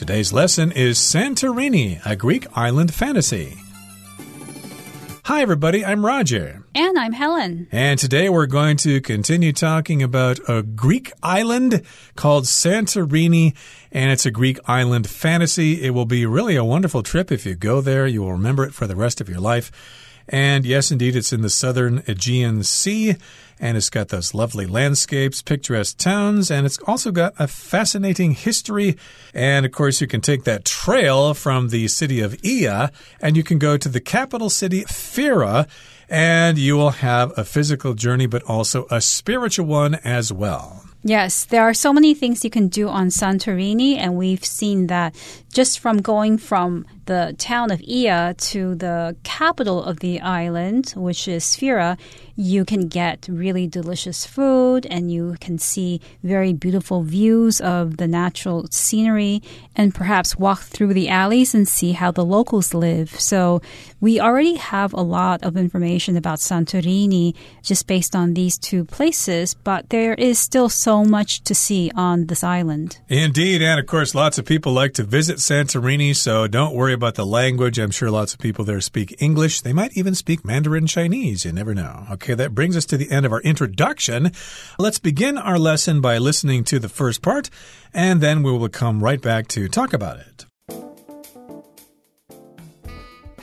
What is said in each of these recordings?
Today's lesson is Santorini, a Greek island fantasy. Hi, everybody, I'm Roger. And I'm Helen. And today we're going to continue talking about a Greek island called Santorini, and it's a Greek island fantasy. It will be really a wonderful trip if you go there. You will remember it for the rest of your life. And yes, indeed, it's in the southern Aegean Sea and it's got those lovely landscapes, picturesque towns, and it's also got a fascinating history. And of course, you can take that trail from the city of Oia and you can go to the capital city, Fira, and you will have a physical journey, but also a spiritual one as well. Yes, there are so many things you can do on Santorini, and we've seen that just from going from the town of Oia to the capital of the island, which is Fira, you can get really delicious food and you can see very beautiful views of the natural scenery and perhaps walk through the alleys and see how the locals live. So we already have a lot of information about Santorini just based on these two places, but there is still so much to see on this island. Indeed. And of course, lots of people like to visit Santorini, so don't worry about the language. I'm sure lots of people there speak English. They might even speak Mandarin Chinese. You never know. Okay, that brings us to the end of our introduction. Let's begin our lesson by listening to the first part, and then we will come right back to talk about it.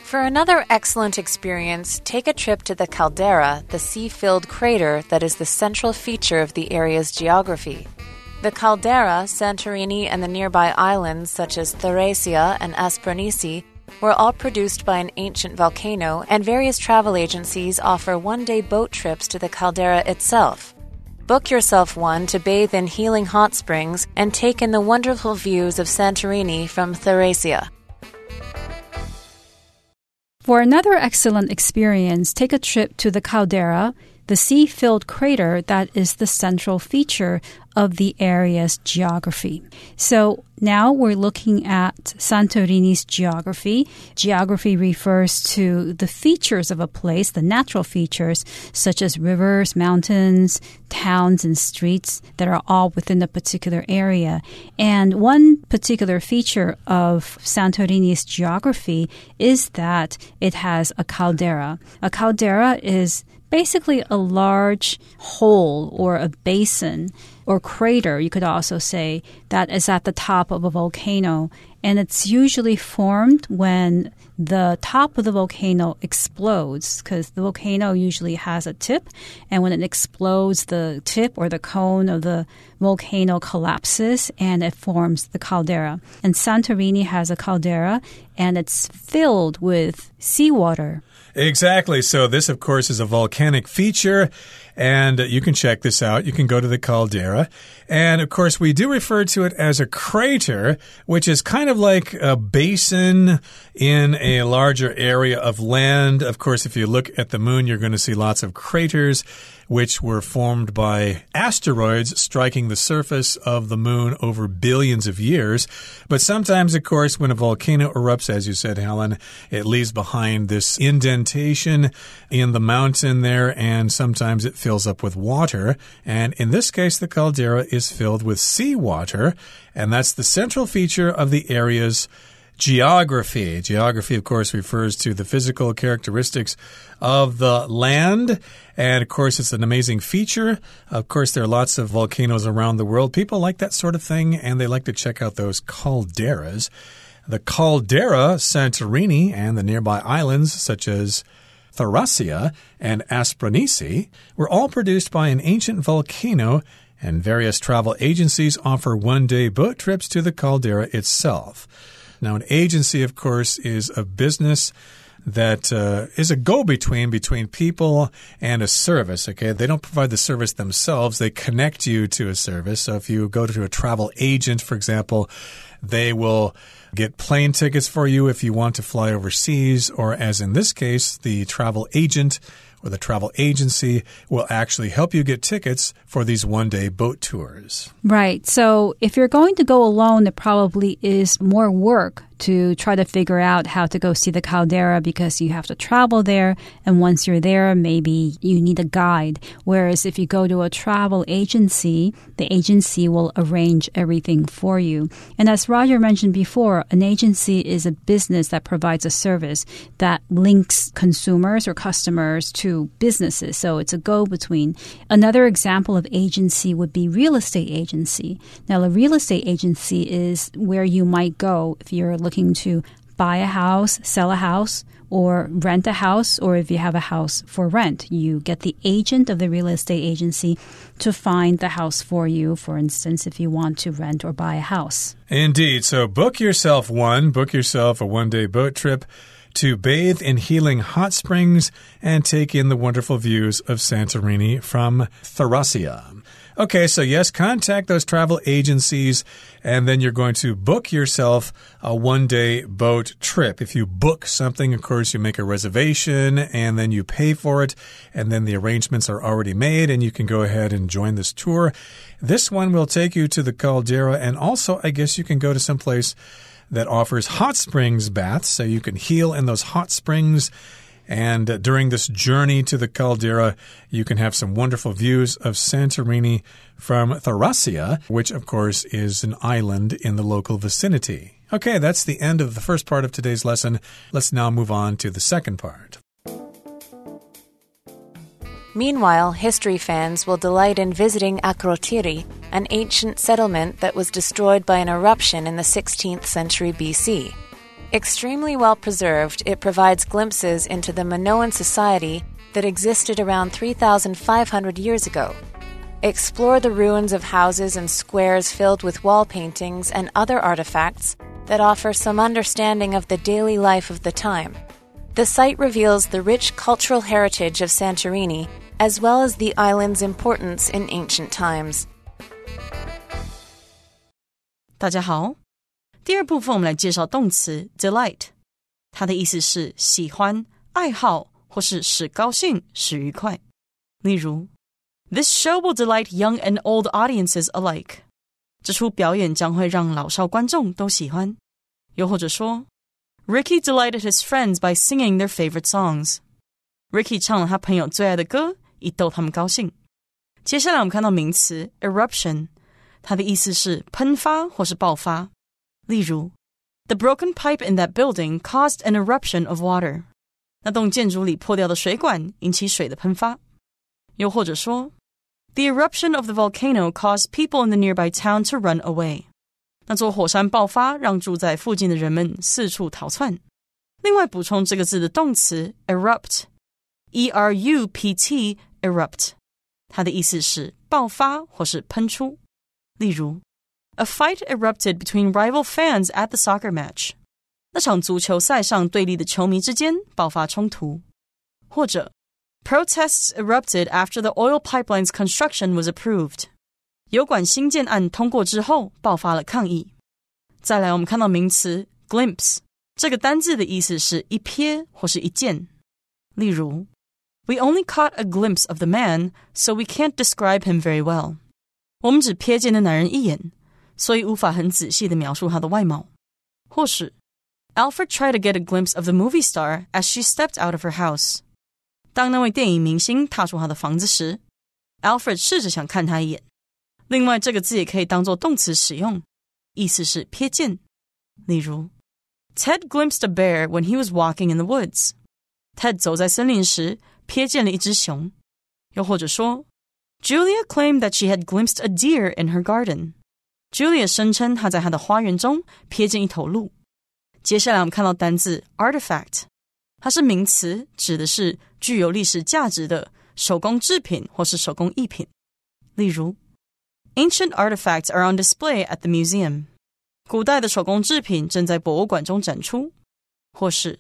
For another excellent experience, take a trip to the caldera, the sea filled crater that is the central feature of the area's geography. The caldera, Santorini, and the nearby islands such as Thirasia and Aspronisi were all produced by an ancient volcano, and various travel agencies offer one day boat trips to the caldera itself. Book yourself one to bathe in healing hot springs and take in the wonderful views of Santorini from Thirasia. For another excellent experience, take a trip to the caldera the sea filled crater that is the central feature of the area's geography. So now we're looking at Santorini's geography. Geography refers to the features of a place, the natural features, such as rivers, mountains, towns, and streets that are all within a particular area. And one particular feature of Santorini's geography is that it has a caldera. A caldera is basically a large hole or a basin or crater, you could also say, that is at the top of a volcano. And it's usually formed when the top of the volcano explodes because the volcano usually has a tip. And when it explodes, the tip or the cone of the volcano collapses and it forms the caldera. And Santorini has a caldera and it's filled with seawater. Exactly. So, this, of course, is a volcanic feature, and you can check this out. You can go to the caldera. And, of course, we do refer to it as a crater, which is kind of like a basin in a larger area of land. Of course, if you look at the moon, you're going to see lots of craters which were formed by asteroids striking the surface of the moon over billions of years. But sometimes, of course, when a volcano erupts, as you said, Helen, it leaves behind this indentation in the mountain there, and sometimes it fills up with water. And in this case, the caldera is filled with seawater, and that's the central feature of the area's geography. Geography, of course, refers to the physical characteristics of the land. And of course, it's an amazing feature. Of course, there are lots of volcanoes around the world. People like that sort of thing, and they like to check out those calderas. The caldera, Santorini, and the nearby islands, such as Thirasia and Aspronisi, were all produced by an ancient volcano and various travel agencies offer one day boat trips to the caldera itself. Now, an agency, of course, is a business that uh, is a go between between people and a service. Okay, they don't provide the service themselves; they connect you to a service. So, if you go to a travel agent, for example, they will get plane tickets for you if you want to fly overseas, or as in this case, the travel agent or the travel agency will actually help you get tickets for these one day boat tours. Right. So if you're going to go alone, it probably is more work to try to figure out how to go see the caldera because you have to travel there. And once you're there, maybe you need a guide. Whereas if you go to a travel agency, the agency will arrange everything for you. And as Roger mentioned before, an agency is a business that provides a service that links consumers or customers to businesses. So it's a go between. Another example of agency would be real estate agency. Now, a real estate agency is where you might go if you're looking to buy a house, sell a house, or rent a house, or if you have a house for rent, you get the agent of the real estate agency to find the house for you, for instance, if you want to rent or buy a house. Indeed. So book yourself one, book yourself a one day boat trip to bathe in healing hot springs and take in the wonderful views of Santorini from Thirasia. Okay, so yes, contact those travel agencies, and then you're going to book yourself a one day boat trip. If you book something, of course, you make a reservation and then you pay for it, and then the arrangements are already made, and you can go ahead and join this tour. This one will take you to the caldera, and also, I guess you can go to some place that offers hot springs baths, so you can heal in those hot springs and uh, during this journey to the caldera, you can have some wonderful views of Santorini from Thirasia, which, of course, is an island in the local vicinity. Okay, that's the end of the first part of today's lesson. Let's now move on to the second part. Meanwhile, history fans will delight in visiting Akrotiri, an ancient settlement that was destroyed by an eruption in the 16th century BC. Extremely well preserved, it provides glimpses into the Minoan society that existed around 3,500 years ago. Explore the ruins of houses and squares filled with wall paintings and other artifacts that offer some understanding of the daily life of the time. The site reveals the rich cultural heritage of Santorini as well as the island's importance in ancient times. 大家好， 第二部分，我们来介绍动词 delight，它的意思是喜欢、爱好或是使高兴、使愉快。例如，This show will delight young and old audiences alike。这出表演将会让老少观众都喜欢。又或者说，Ricky delighted his friends by singing their favorite songs。Ricky 唱了他朋友最爱的歌，以逗他们高兴。接下来我们看到名词 eruption，它的意思是喷发或是爆发。 例如，The broken pipe in that building caused an eruption of water。那栋建筑里破掉的水管引起水的喷发。又或者说，The eruption of the volcano caused people in the nearby town to run away。那座火山爆发让住在附近的人们四处逃窜。另外补充这个字的动词 erupt，e r u p t erupt，它的意思是爆发或是喷出。例如。 a fight erupted between rival fans at the soccer match. 那场足球赛上对立的球迷之间爆发冲突。或者，protests erupted after the oil pipeline's construction was approved. 油管新建案通过之后，爆发了抗议。再来，我们看到名词 glimpse 这个单字的意思是一瞥或是一见。例如，We only caught a glimpse of the man, so we can't describe him very well. 我们只瞥见那男人一眼， 所以无法很仔细的描述她的外貌。或是 Alfred tried to get a glimpse of the movie star as she stepped out of her house。当那位电影明星踏出他的房子时，Alfred 试着想看他一眼。另外，这个字也可以当做动词使用，意思是瞥见。例如，Ted glimpsed a bear when he was walking in the woods。Ted 走在森林时瞥见了一只熊。又或者说，Julia claimed that she had glimpsed a deer in her garden。 Julia 声称她在她的花园中瞥见一头鹿。接下来我们看到单字 artifact，它是名词，指的是具有历史价值的手工制品或是手工艺品。例如，Ancient artifacts are on display at the museum。古代的手工制品正在博物馆中展出。或是，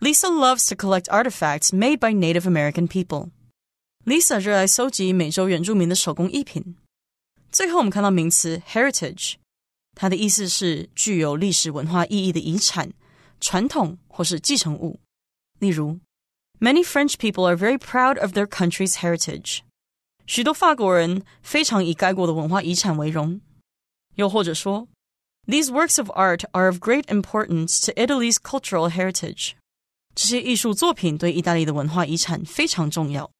Lisa loves to collect artifacts made by Native American people。Lisa 热爱收集美洲原住民的手工艺品。 最后，我们看到名词 heritage，它的意思是具有历史文化意义的遗产、传统或是继承物。例如，Many French people are very proud of their country's heritage。许多法国人非常以该国的文化遗产为荣。又或者说 These works of art are of great importance to Italy's cultural heritage. 这些艺术作品对意大利的文化遗产非常重要。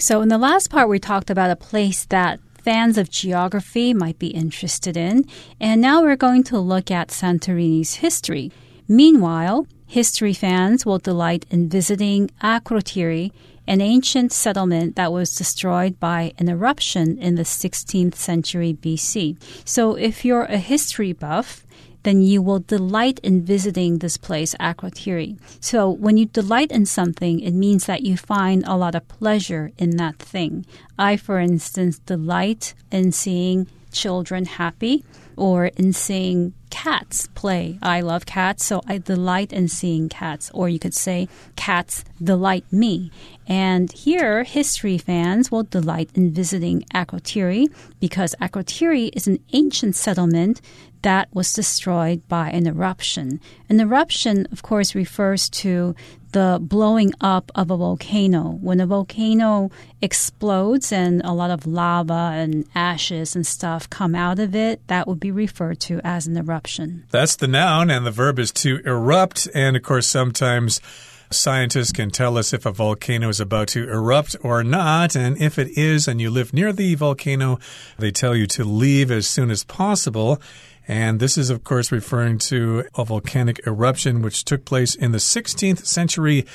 So, in the last part, we talked about a place that fans of geography might be interested in, and now we're going to look at Santorini's history. Meanwhile, history fans will delight in visiting Akrotiri, an ancient settlement that was destroyed by an eruption in the 16th century BC. So, if you're a history buff, then you will delight in visiting this place, Akrotiri. So when you delight in something, it means that you find a lot of pleasure in that thing. I, for instance, delight in seeing children happy or in seeing cats play. I love cats, so I delight in seeing cats. Or you could say, cats delight me. And here, history fans will delight in visiting Akrotiri because Akrotiri is an ancient settlement that was destroyed by an eruption. An eruption, of course, refers to the blowing up of a volcano. When a volcano explodes and a lot of lava and ashes and stuff come out of it, that would be referred to as an eruption. That's the noun, and the verb is to erupt. And of course, sometimes scientists can tell us if a volcano is about to erupt or not. And if it is, and you live near the volcano, they tell you to leave as soon as possible. And this is, of course, referring to a volcanic eruption which took place in the 16th century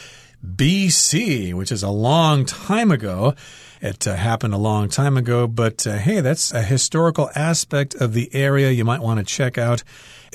BC, which is a long time ago. It uh, happened a long time ago, but uh, hey, that's a historical aspect of the area you might want to check out.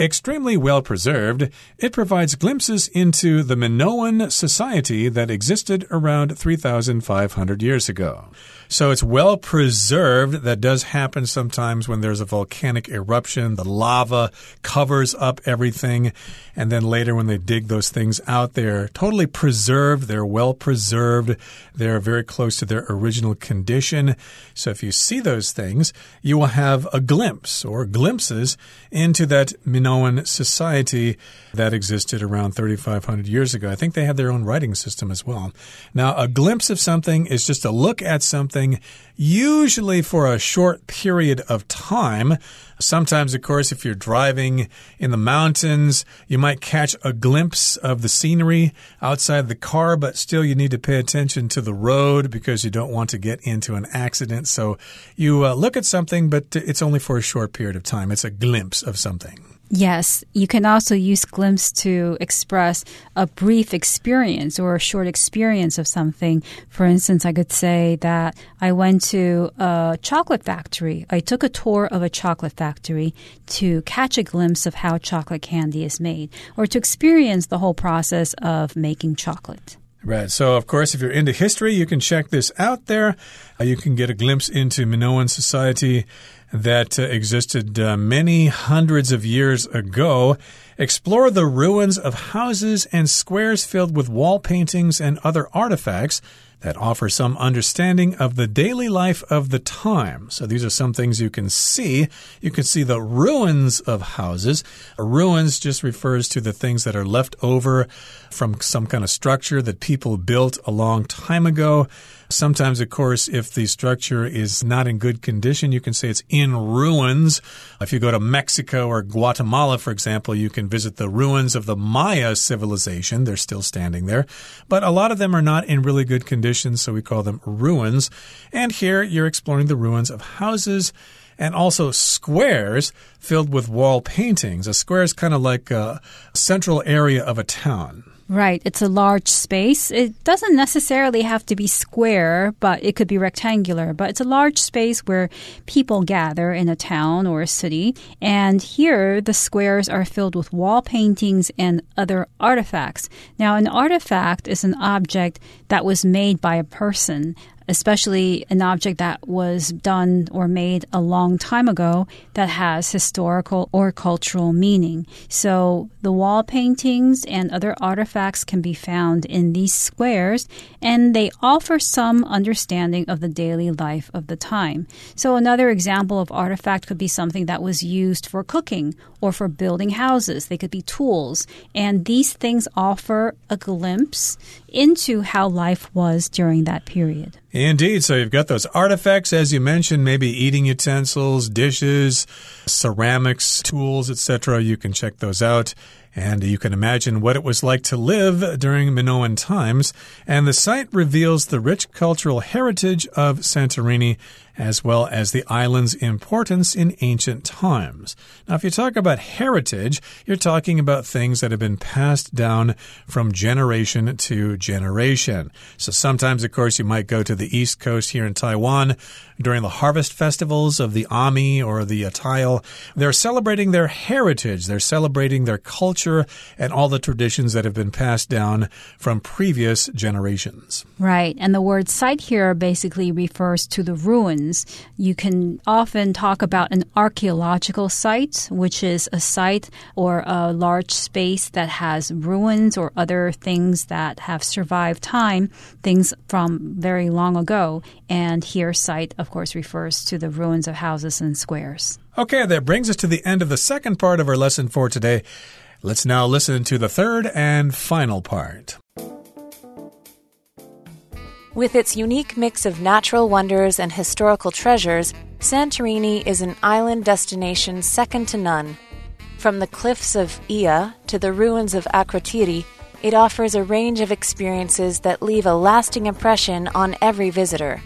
Extremely well preserved, it provides glimpses into the Minoan society that existed around 3,500 years ago. So it's well preserved. That does happen sometimes when there's a volcanic eruption. The lava covers up everything. And then later, when they dig those things out, they're totally preserved. They're well preserved. They're very close to their original condition. So if you see those things, you will have a glimpse or glimpses into that Minoan society that existed around 3,500 years ago. I think they had their own writing system as well. Now, a glimpse of something is just a look at something usually for a short period of time. Sometimes, of course, if you're driving in the mountains, you might catch a glimpse of the scenery outside the car, but still you need to pay attention to the road because you don't want to get into an accident. So you uh, look at something, but it's only for a short period of time. It's a glimpse of something. Yes, you can also use glimpse to express a brief experience or a short experience of something. For instance, I could say that I went to a chocolate factory. I took a tour of a chocolate factory to catch a glimpse of how chocolate candy is made or to experience the whole process of making chocolate. Right. So, of course, if you're into history, you can check this out there. Uh, you can get a glimpse into Minoan society that uh, existed uh, many hundreds of years ago. Explore the ruins of houses and squares filled with wall paintings and other artifacts that offer some understanding of the daily life of the time. So these are some things you can see. You can see the ruins of houses. Ruins just refers to the things that are left over from some kind of structure that people built a long time ago. Sometimes, of course, if the structure is not in good condition, you can say it's in ruins. If you go to Mexico or Guatemala, for example, you can visit the ruins of the Maya civilization. They're still standing there. But a lot of them are not in really good condition, so we call them ruins. And here you're exploring the ruins of houses and also squares filled with wall paintings. A square is kind of like a central area of a town. Right. It's a large space. It doesn't necessarily have to be square, but it could be rectangular. But it's a large space where people gather in a town or a city. And here, the squares are filled with wall paintings and other artifacts. Now, an artifact is an object that was made by a person especially an object that was done or made a long time ago that has historical or cultural meaning. So the wall paintings and other artifacts can be found in these squares, and they offer some understanding of the daily life of the time. So another example of artifact could be something that was used for cooking or for building houses. They could be tools, and these things offer a glimpse into how life was during that period. Indeed. So you've got those artifacts, as you mentioned, maybe eating utensils, dishes, ceramics, tools, etc. You can check those out. And you can imagine what it was like to live during Minoan times. And the site reveals the rich cultural heritage of Santorini as well as the island's importance in ancient times. Now, if you talk about heritage, you're talking about things that have been passed down from generation to generation. So sometimes, of course, you might go to the East Coast here in Taiwan during the harvest festivals of the Ami or the Atayal. They're celebrating their heritage, they're celebrating their culture and all the traditions that have been passed down from previous generations. Right. And the word site here basically refers to the ruins. You can often talk about an archaeological site, which is a site or a large space that has ruins or other things that have survived time, things from very long ago. And here, site, of course, refers to the ruins of houses and squares. Okay, that brings us to the end of the second part of our lesson for today. Let's now listen to the third and final part. With its unique mix of natural wonders and historical treasures, Santorini is an island destination second to none. From the cliffs of Ia to the ruins of Akrotiri, it offers a range of experiences that leave a lasting impression on every visitor.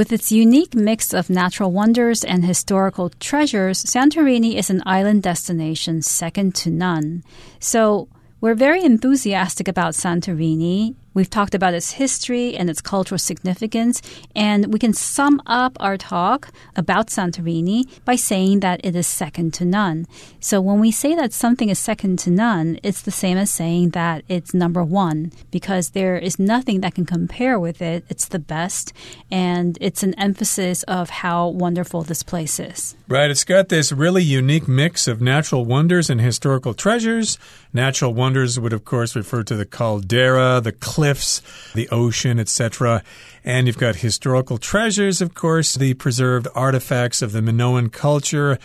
With its unique mix of natural wonders and historical treasures, Santorini is an island destination second to none. So, we're very enthusiastic about Santorini. We've talked about its history and its cultural significance, and we can sum up our talk about Santorini by saying that it is second to none. So when we say that something is second to none, it's the same as saying that it's number one because there is nothing that can compare with it. It's the best, and it's an emphasis of how wonderful this place is. Right. It's got this really unique mix of natural wonders and historical treasures. Natural wonders would, of course, refer to the caldera, the cliffs, the ocean, etc. And you've got historical treasures, of course, the preserved artifacts of the Minoan culture.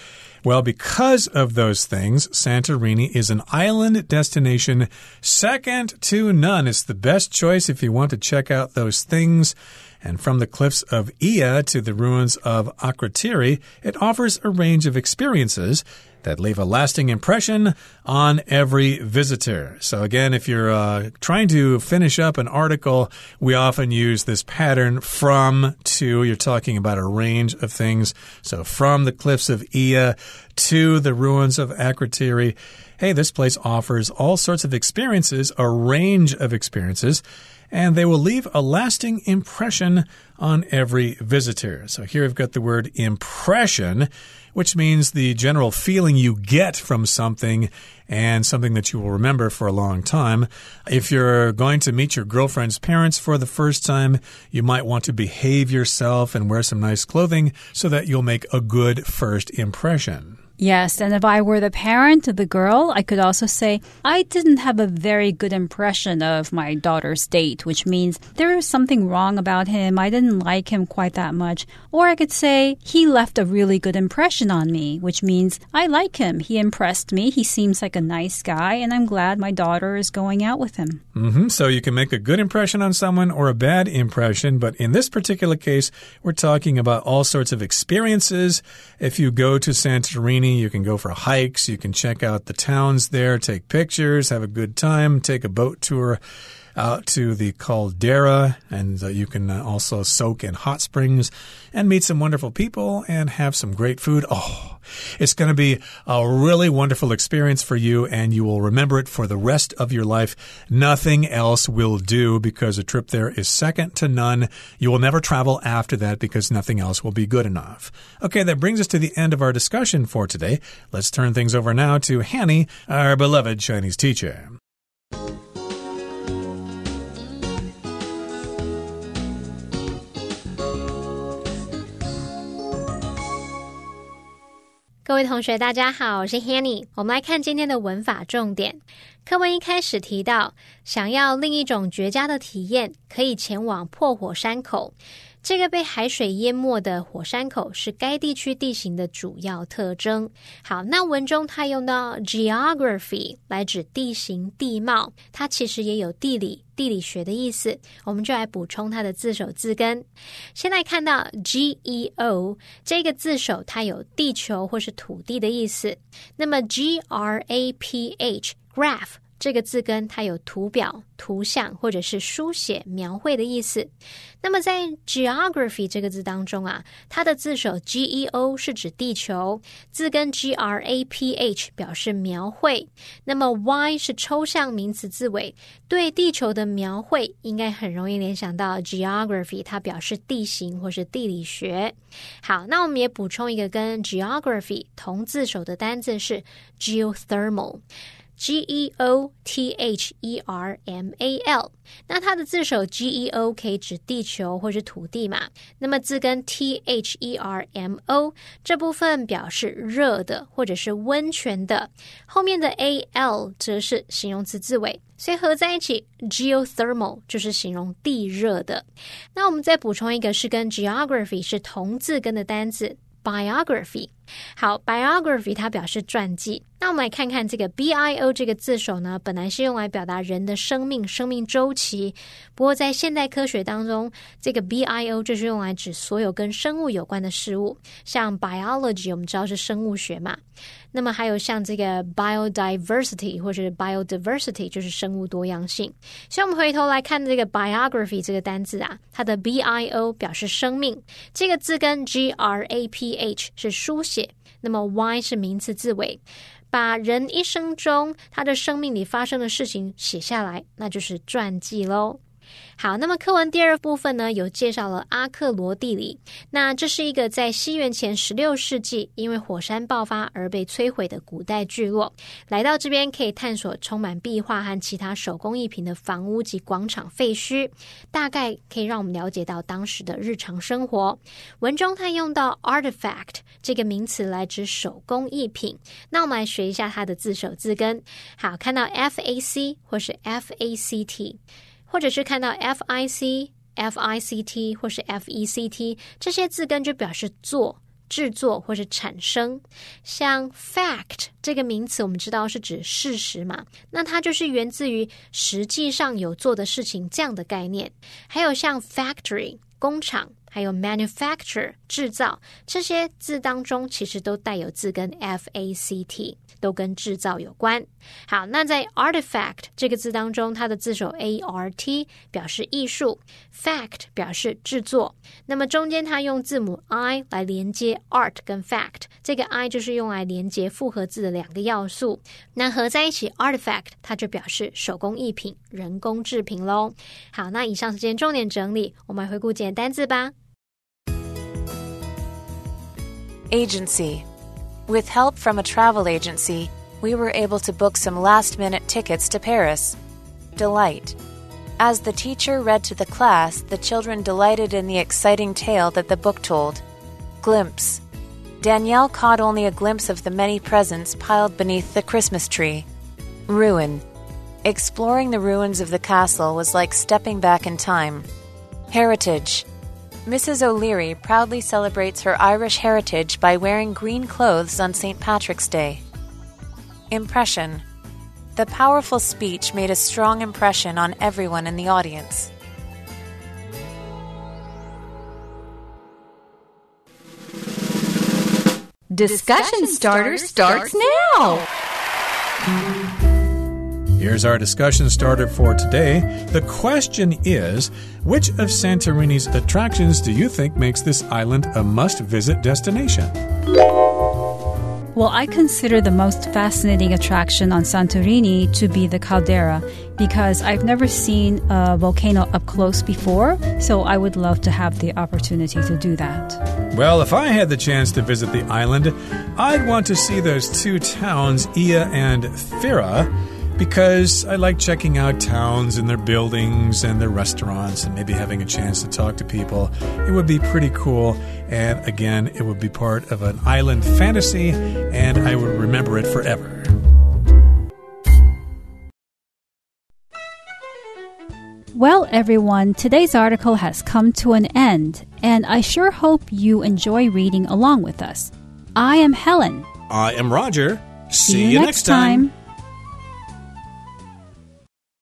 Well, because of those things, Santorini is an island destination second to none. It's the best choice if you want to check out those things. And from the cliffs of Ia to the ruins of Akrotiri, it offers a range of experiences that leave a lasting impression on every visitor. So, again, if you're uh, trying to finish up an article, we often use this pattern from to. You're talking about a range of things. So, from the cliffs of Ia to the ruins of Akrotiri. Hey, this place offers all sorts of experiences, a range of experiences and they will leave a lasting impression on every visitor. So here we've got the word impression, which means the general feeling you get from something and something that you will remember for a long time. If you're going to meet your girlfriend's parents for the first time, you might want to behave yourself and wear some nice clothing so that you'll make a good first impression. Yes, and if I were the parent of the girl, I could also say, I didn't have a very good impression of my daughter's date, which means there was something wrong about him. I didn't like him quite that much. Or I could say, he left a really good impression on me, which means I like him. He impressed me. He seems like a nice guy, and I'm glad my daughter is going out with him. Mm -hmm. So you can make a good impression on someone or a bad impression, but in this particular case, we're talking about all sorts of experiences. If you go to Santorini, you can go for hikes. You can check out the towns there, take pictures, have a good time, take a boat tour out to the caldera, and uh, you can uh, also soak in hot springs and meet some wonderful people and have some great food. Oh, it's going to be a really wonderful experience for you, and you will remember it for the rest of your life. Nothing else will do because a trip there is second to none. You will never travel after that because nothing else will be good enough. Okay, that brings us to the end of our discussion for today. Let's turn things over now to Hanny, our beloved Chinese teacher. 各位同学，大家好，我是 Hanny。我们来看今天的文法重点。课文一开始提到，想要另一种绝佳的体验，可以前往破火山口。这个被海水淹没的火山口是该地区地形的主要特征。好，那文中它用到 geography 来指地形地貌，它其实也有地理。地理学的意思，我们就来补充它的字首字根。现在看到 G E O 这个字首，它有地球或是土地的意思。那么 G R A P H graph。这个字根它有图表、图像或者是书写、描绘的意思。那么在 geography 这个字当中啊，它的字首 G E O 是指地球，字根 G R A P H 表示描绘。那么 Y 是抽象名词字尾，对地球的描绘应该很容易联想到 geography，它表示地形或是地理学。好，那我们也补充一个跟 geography 同字首的单字是 geothermal。G E O T H E R M A L，那它的字首 G E O 可以指地球或是土地嘛？那么字根 T H E R M O 这部分表示热的或者是温泉的，后面的 A L 则是形容词字尾，所以合在一起 geothermal 就是形容地热的。那我们再补充一个是跟 geography 是同字根的单字 biography。好，biography 它表示传记。那我们来看看这个 b i o 这个字首呢，本来是用来表达人的生命、生命周期。不过在现代科学当中，这个 b i o 就是用来指所有跟生物有关的事物，像 biology 我们知道是生物学嘛。那么还有像这个 biodiversity 或者是 biodiversity 就是生物多样性。所以我们回头来看这个 biography 这个单字啊，它的 b i o 表示生命，这个字跟 g r a p h 是书写。那么 Y 是名词字尾，把人一生中他的生命里发生的事情写下来，那就是传记喽。好，那么课文第二部分呢，有介绍了阿克罗地理。那这是一个在西元前十六世纪因为火山爆发而被摧毁的古代聚落。来到这边可以探索充满壁画和其他手工艺品的房屋及广场废墟，大概可以让我们了解到当时的日常生活。文中它用到 artifact 这个名词来指手工艺品。那我们来学一下它的字首字根。好，看到 f a c 或是 f a c t。或者是看到 f i c f i c t 或是 f e c t 这些字根就表示做、制作或是产生。像 fact 这个名词，我们知道是指事实嘛，那它就是源自于实际上有做的事情这样的概念。还有像 factory 工厂。还有 manufacture 制造这些字当中，其实都带有字根 f a c t，都跟制造有关。好，那在 artifact 这个字当中，它的字首 a r t 表示艺术，fact 表示制作。那么中间它用字母 i 来连接 art 跟 fact，这个 i 就是用来连接复合字的两个要素。那合在一起 artifact 它就表示手工艺品、人工制品喽。好，那以上是今天重点整理，我们回顾简单字吧。Agency. With help from a travel agency, we were able to book some last minute tickets to Paris. Delight. As the teacher read to the class, the children delighted in the exciting tale that the book told. Glimpse. Danielle caught only a glimpse of the many presents piled beneath the Christmas tree. Ruin. Exploring the ruins of the castle was like stepping back in time. Heritage. Mrs. O'Leary proudly celebrates her Irish heritage by wearing green clothes on St. Patrick's Day. Impression The powerful speech made a strong impression on everyone in the audience. Discussion starter starts now. Here's our discussion starter for today. The question is Which of Santorini's attractions do you think makes this island a must visit destination? Well, I consider the most fascinating attraction on Santorini to be the caldera because I've never seen a volcano up close before, so I would love to have the opportunity to do that. Well, if I had the chance to visit the island, I'd want to see those two towns, Ia and Fira because I like checking out towns and their buildings and their restaurants and maybe having a chance to talk to people. It would be pretty cool. And again, it would be part of an island fantasy, and I would remember it forever. Well, everyone, today's article has come to an end, and I sure hope you enjoy reading along with us. I am Helen. I am Roger. See, you next time.